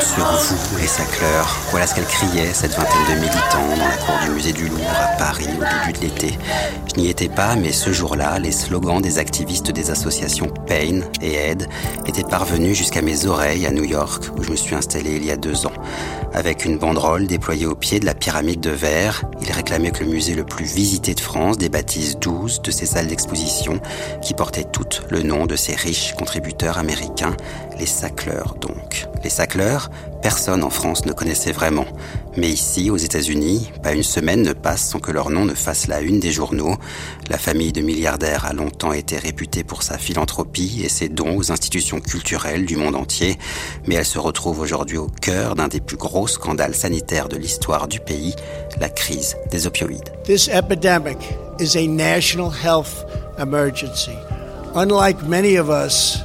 Sur vous, les sacleurs. Voilà ce qu'elle criait, cette vingtaine de militants, dans la cour du musée du Louvre à Paris au début de l'été. Je n'y étais pas, mais ce jour-là, les slogans des activistes des associations Pain et Aid étaient parvenus jusqu'à mes oreilles à New York, où je me suis installé il y a deux ans. Avec une banderole déployée au pied de la pyramide de verre, ils réclamaient que le musée le plus visité de France débaptise 12 de ces salles d'exposition qui portaient toutes le nom de ces riches contributeurs américains, les sacleurs donc. Les sacleurs, personne en France ne connaissait vraiment. Mais ici, aux États-Unis, pas une semaine ne passe sans que leur nom ne fasse la une des journaux. La famille de milliardaires a longtemps été réputée pour sa philanthropie et ses dons aux institutions culturelles du monde entier, mais elle se retrouve aujourd'hui au cœur d'un des plus gros scandales sanitaires de l'histoire du pays, la crise des opioïdes. This epidemic is a national health emergency. Unlike many of us,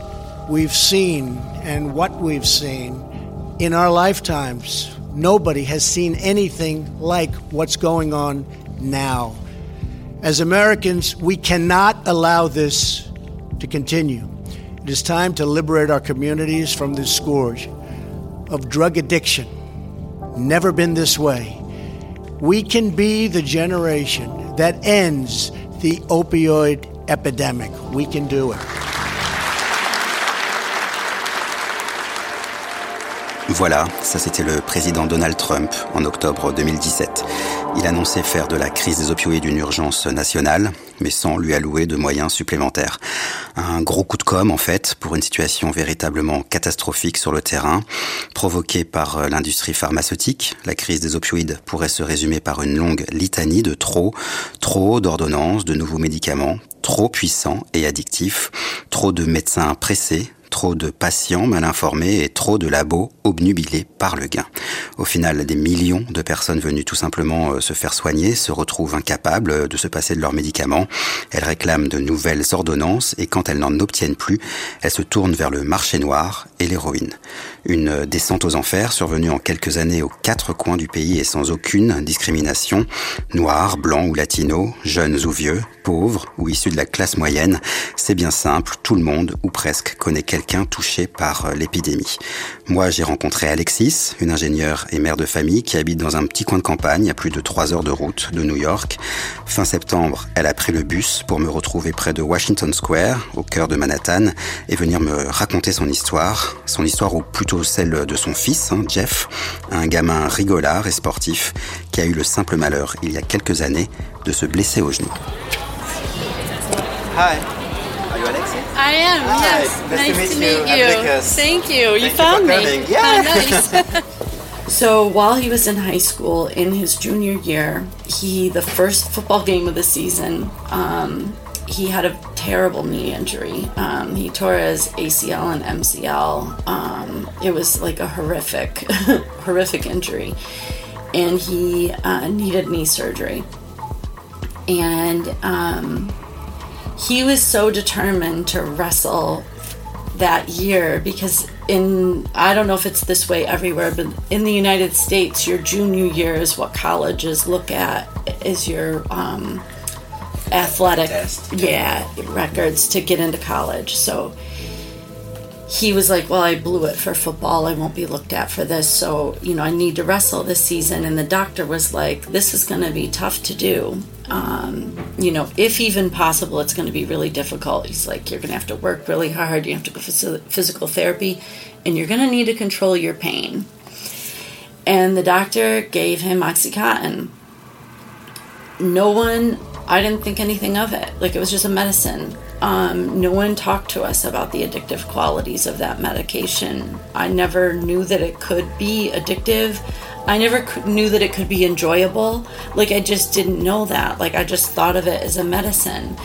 we've seen and what we've seen in our lifetimes. Nobody has seen anything like what's going on now. As Americans, we cannot allow this to continue. It is time to liberate our communities from this scourge of drug addiction. Never been this way. We can be the generation that ends the opioid epidemic. We can do it. Voilà, ça c'était le président Donald Trump en octobre 2017. Il annonçait faire de la crise des opioïdes une urgence nationale, mais sans lui allouer de moyens supplémentaires. Un gros coup de com' en fait, pour une situation véritablement catastrophique sur le terrain, provoquée par l'industrie pharmaceutique. La crise des opioïdes pourrait se résumer par une longue litanie de trop, trop d'ordonnances, de nouveaux médicaments, trop puissants et addictifs, trop de médecins pressés, trop de patients mal informés et trop de labos obnubilés par le gain. Au final, des millions de personnes venues tout simplement se faire soigner se retrouvent incapables de se passer de leurs médicaments. Elles réclament de nouvelles ordonnances et quand elles n'en obtiennent plus, elles se tournent vers le marché noir et l'héroïne. Une descente aux enfers survenue en quelques années aux quatre coins du pays et sans aucune discrimination. Noirs, blancs ou latinos, jeunes ou vieux, pauvres ou issus de la classe moyenne, c'est bien simple, tout le monde ou presque connaît quelqu'un touché par l'épidémie. Moi, j'ai rencontré Alexis, une ingénieure et mère de famille qui habite dans un petit coin de campagne à plus de trois heures de route de New York. Fin septembre, elle a pris le bus pour me retrouver près de Washington Square, au cœur de Manhattan, et venir me raconter son histoire. Son histoire ou plutôt celle de son fils, hein, Jeff, un gamin rigolard et sportif qui a eu le simple malheur, il y a quelques années, de se blesser au genou. Hi. Are you Alexis? I am, Hi. yes. Nice to Nice to meet you. meet you. Thank you. You Thank you found for me. coming. Yeah. How nice. so while he was in high school, in his junior year, he the first football game of the season, um, he had a terrible knee injury. Um, he tore his ACL and MCL. Um, it was like a horrific, horrific injury, and he uh, needed knee surgery. And um, he was so determined to wrestle that year because in I don't know if it's this way everywhere, but in the United States, your junior year is what colleges look at is your um, athletic yeah records to get into college. So he was like well i blew it for football. I won't be looked at for this. So you know i need to wrestle this season. And the doctor was like this is going to be tough to do. Um, you know if even possible it's going to be really difficult. He's like you're going to have to work really hard. You have to go for physical therapy and you're going to need to control your pain. And the doctor gave him oxycontin. No one I didn't think anything of it. Like it was just a medicine. Um, no one talked to us about the addictive qualities of that medication. I never knew that it could be addictive. I never knew that it could be enjoyable. Like I just didn't know that. Like I just thought of it as a medicine.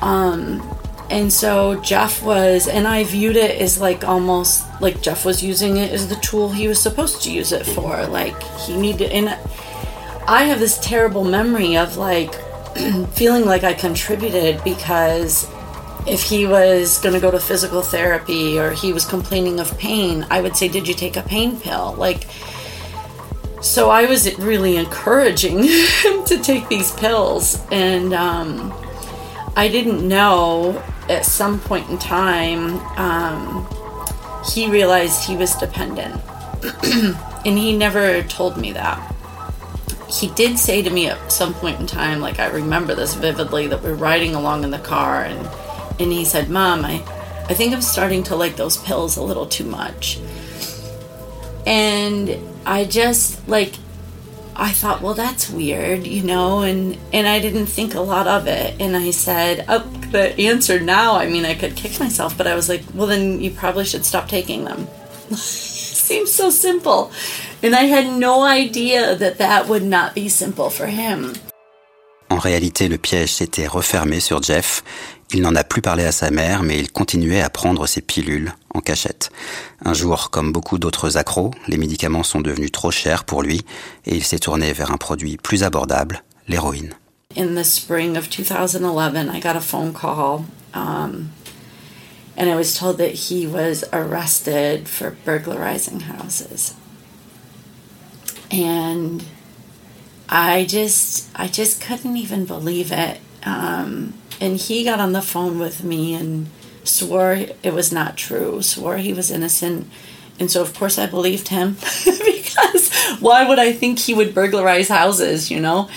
Um, and so Jeff was, and I viewed it as like almost like Jeff was using it as the tool he was supposed to use it for. Like he needed, and I have this terrible memory of like feeling like I contributed because if he was going to go to physical therapy or he was complaining of pain, I would say, Did you take a pain pill? Like, so I was really encouraging him to take these pills. And um, I didn't know at some point in time, um, he realized he was dependent. and he never told me that he did say to me at some point in time, like I remember this vividly, that we're riding along in the car and and he said, Mom, I, I think I'm starting to like those pills a little too much. And I just like I thought, well, that's weird, you know, and and I didn't think a lot of it. And I said, oh, the answer now, I mean, I could kick myself, but I was like, well, then you probably should stop taking them. Seems so simple. And I had no idea that that would not be simple for him. En réalité, le piège s'était refermé sur Jeff. Il n'en a plus parlé à sa mère, mais il continuait à prendre ses pilules en cachette. Un jour, comme beaucoup d'autres accros, les médicaments sont devenus trop chers pour lui et il s'est tourné vers un produit plus abordable, l'héroïne. In the spring of 2011, I got a phone call um, and I was told that he was arrested for burglarizing houses. I just I just couldn't even believe it. Um, and he got on the phone with me and swore it was not true, swore he was innocent. And so, of course, I believed him because why would I think he would burglarize houses, you know?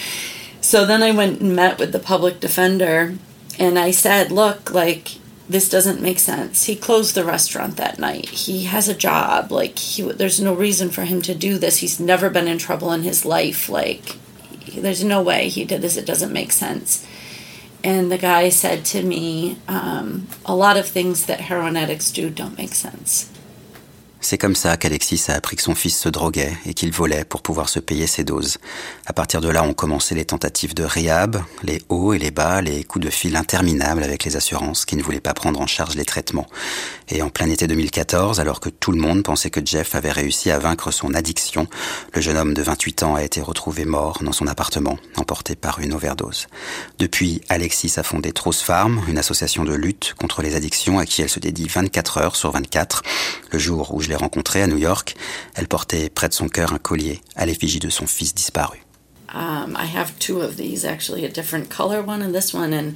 So then I went and met with the public defender and I said, Look, like, this doesn't make sense. He closed the restaurant that night. He has a job. Like he, there's no reason for him to do this. He's never been in trouble in his life. Like there's no way he did this. It doesn't make sense. And the guy said to me, um, a lot of things that heroin addicts do don't make sense. C'est comme ça qu'Alexis a appris que son fils se droguait et qu'il volait pour pouvoir se payer ses doses. À partir de là ont commencé les tentatives de rehab, les hauts et les bas, les coups de fil interminables avec les assurances qui ne voulaient pas prendre en charge les traitements. Et en plein été 2014, alors que tout le monde pensait que Jeff avait réussi à vaincre son addiction, le jeune homme de 28 ans a été retrouvé mort dans son appartement, emporté par une overdose. Depuis, Alexis a fondé Trose Farm, une association de lutte contre les addictions à qui elle se dédie 24 heures sur 24. Le jour je l'ai rencontrée à New York, elle portait près de son cœur un collier à l'effigie de son fils disparu. Um, I have two of these actually, a different color one and this one, and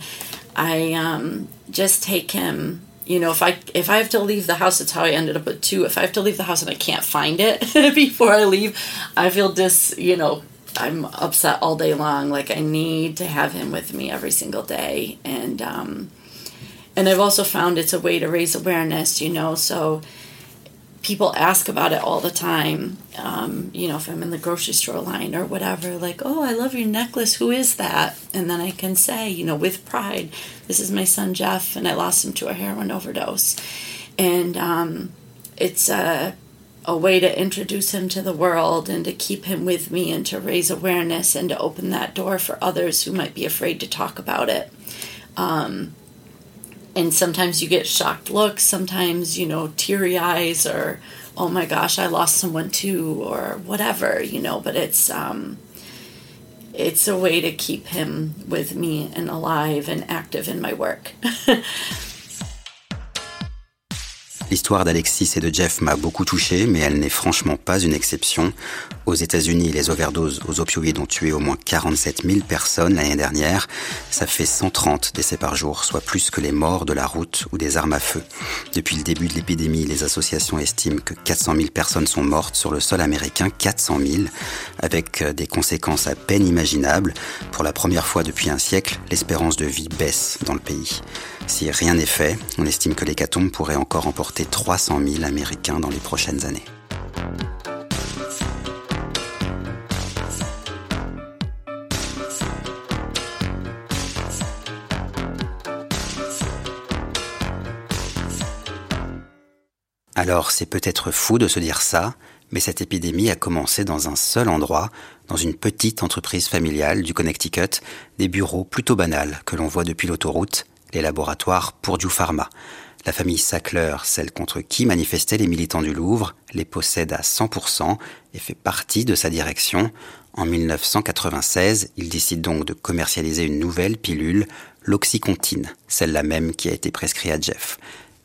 I um, just take him. You know, if I if I have to leave the house, that's how I ended up with two. If I have to leave the house and I can't find it before I leave, I feel dis. You know, I'm upset all day long. Like I need to have him with me every single day, and um, and I've also found it's a way to raise awareness. You know, so people ask about it all the time. Um, you know, if I'm in the grocery store line or whatever, like, oh, I love your necklace. Who is that? And then I can say, you know, with pride, this is my son Jeff, and I lost him to a heroin overdose. And um, it's a, a way to introduce him to the world and to keep him with me and to raise awareness and to open that door for others who might be afraid to talk about it. Um, and sometimes you get shocked looks. Sometimes you know teary eyes or oh my gosh i lost someone too or whatever you know. But it's um it's a way to keep him with me and alive and active in my work L'histoire d'Alexis et de Jeff m'a beaucoup touché, mais elle n'est franchement pas une exception. Aux États-Unis, les overdoses aux opioïdes ont tué au moins 47 000 personnes l'année dernière. Ça fait 130 décès par jour, soit plus que les morts de la route ou des armes à feu. Depuis le début de l'épidémie, les associations estiment que 400 000 personnes sont mortes sur le sol américain, 400 000, avec des conséquences à peine imaginables. Pour la première fois depuis un siècle, l'espérance de vie baisse dans le pays. Si rien n'est fait, on estime que l'hécatombe pourrait encore emporter 300 000 Américains dans les prochaines années. Alors c'est peut-être fou de se dire ça, mais cette épidémie a commencé dans un seul endroit, dans une petite entreprise familiale du Connecticut, des bureaux plutôt banals que l'on voit depuis l'autoroute, les laboratoires Purdue Pharma. La famille Sackler, celle contre qui manifestaient les militants du Louvre, les possède à 100% et fait partie de sa direction. En 1996, il décide donc de commercialiser une nouvelle pilule, l'oxycontine, celle-là même qui a été prescrite à Jeff.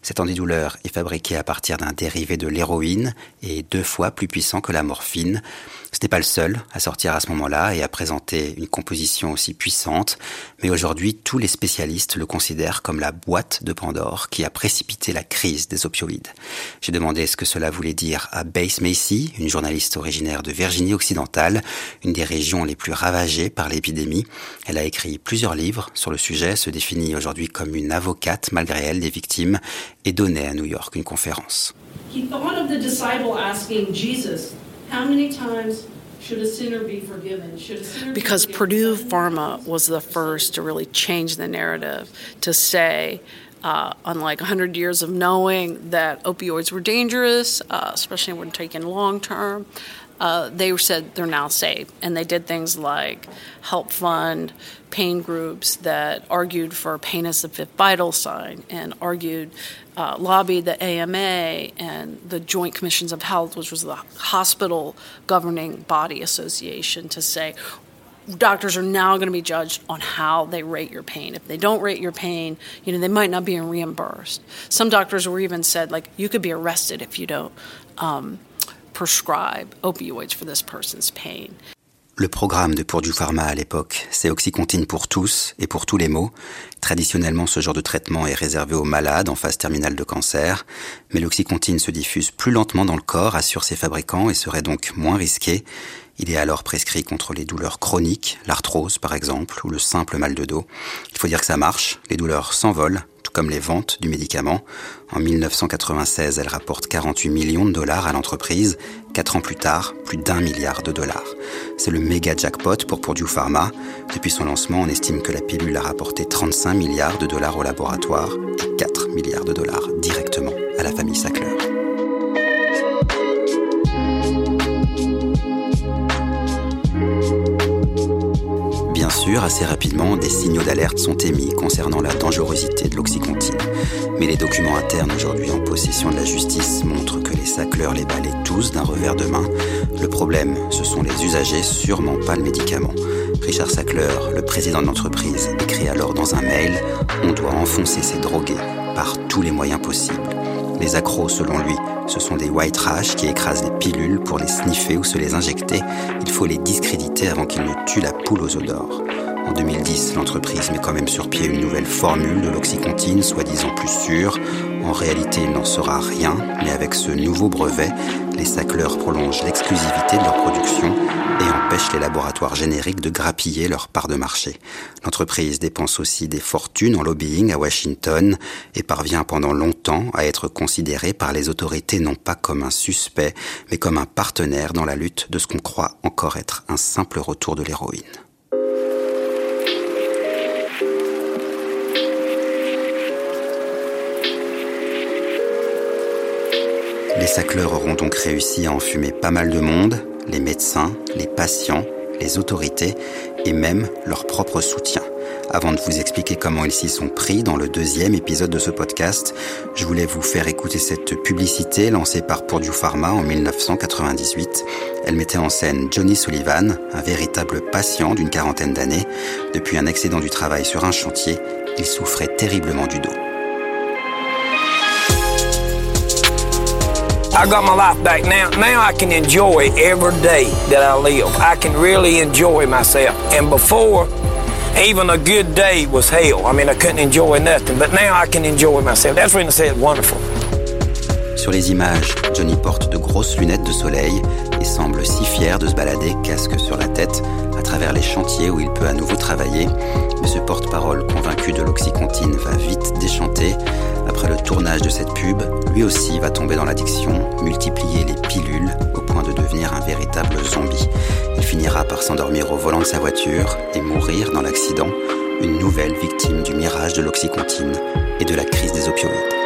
Cet antidouleur est fabriqué à partir d'un dérivé de l'héroïne et deux fois plus puissant que la morphine. Ce n'est pas le seul à sortir à ce moment-là et à présenter une composition aussi puissante, mais aujourd'hui tous les spécialistes le considèrent comme la boîte de Pandore qui a précipité la crise des opioïdes. J'ai demandé ce que cela voulait dire à Base Macy, une journaliste originaire de Virginie occidentale, une des régions les plus ravagées par l'épidémie. Elle a écrit plusieurs livres sur le sujet, se définit aujourd'hui comme une avocate malgré elle des victimes et donnait à New York une conférence. The parable of the disciple asking Jesus, how many times should a sinner be forgiven? Should a sinner Because Purdue Pharma was the first to really change the narrative to say, uh, unlike 100 years of knowing that opioids were dangerous, uh, especially when taken long term, uh, they said they're now safe. And they did things like help fund pain groups that argued for pain as the fifth vital sign and argued, uh, lobbied the AMA and the Joint Commissions of Health, which was the hospital governing body association, to say, doctors are now going to be judged on how they rate your pain. If they don't rate your pain, you know, they might not be reimbursed. Some doctors were even said, like, you could be arrested if you don't um, prescribe opioids for this person's pain. Le programme de Purdue Pharma à l'époque, c'est Oxycontine pour tous et pour tous les maux. Traditionnellement, ce genre de traitement est réservé aux malades en phase terminale de cancer, mais l'Oxycontine se diffuse plus lentement dans le corps, assurent ses fabricants, et serait donc moins risqué. Il est alors prescrit contre les douleurs chroniques, l'arthrose par exemple, ou le simple mal de dos. Il faut dire que ça marche, les douleurs s'envolent, comme les ventes du médicament. En 1996, elle rapporte 48 millions de dollars à l'entreprise. Quatre ans plus tard, plus d'un milliard de dollars. C'est le méga jackpot pour Purdue Pharma. Depuis son lancement, on estime que la pilule a rapporté 35 milliards de dollars au laboratoire et 4 milliards de dollars directement à la famille Sackler. Assez rapidement, des signaux d'alerte sont émis concernant la dangerosité de l'oxycontine. Mais les documents internes aujourd'hui en possession de la justice montrent que les sacleurs les balaient tous d'un revers de main. Le problème, ce sont les usagers, sûrement pas le médicament. Richard Sackler, le président de l'entreprise, écrit alors dans un mail On doit enfoncer ces drogués par tous les moyens possibles. Les accros, selon lui, ce sont des white trash qui écrasent les pilules pour les sniffer ou se les injecter. Il faut les discréditer avant qu'ils ne tuent la poule aux odeurs. En 2010, l'entreprise met quand même sur pied une nouvelle formule de l'oxycontine, soi-disant plus sûre. En réalité, il n'en sera rien, mais avec ce nouveau brevet, les sacleurs prolongent l'exclusivité de leur production et empêchent les laboratoires génériques de grappiller leur part de marché. L'entreprise dépense aussi des fortunes en lobbying à Washington et parvient pendant longtemps à être considérée par les autorités non pas comme un suspect, mais comme un partenaire dans la lutte de ce qu'on croit encore être un simple retour de l'héroïne. Les sacleurs auront donc réussi à enfumer pas mal de monde, les médecins, les patients, les autorités et même leur propre soutien. Avant de vous expliquer comment ils s'y sont pris dans le deuxième épisode de ce podcast, je voulais vous faire écouter cette publicité lancée par Purdue Pharma en 1998. Elle mettait en scène Johnny Sullivan, un véritable patient d'une quarantaine d'années. Depuis un accident du travail sur un chantier, il souffrait terriblement du dos. I got my life back now. Now I can enjoy every day that I live. I can really enjoy myself. And before, even a good day was hell. I mean, I couldn't enjoy nothing. But now I can enjoy myself. That's when I say it's wonderful. Sur les images, Johnny porte de grosses lunettes de soleil et semble si fier de se balader casque sur la tête travers les chantiers où il peut à nouveau travailler. Mais ce porte-parole convaincu de l'oxycontine va vite déchanter. Après le tournage de cette pub, lui aussi va tomber dans l'addiction, multiplier les pilules au point de devenir un véritable zombie. Il finira par s'endormir au volant de sa voiture et mourir dans l'accident, une nouvelle victime du mirage de l'oxycontine et de la crise des opioïdes.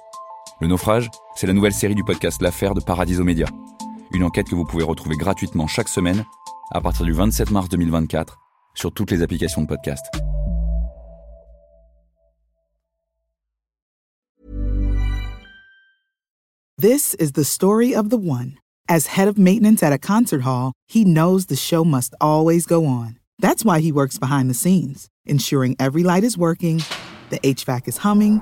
Le naufrage, c'est la nouvelle série du podcast L'affaire de Paradiso Média. Une enquête que vous pouvez retrouver gratuitement chaque semaine à partir du 27 mars 2024 sur toutes les applications de podcast. This is the story of the one. As head of maintenance at a concert hall, he knows the show must always go on. That's why he works behind the scenes, ensuring every light is working, the HVAC is humming,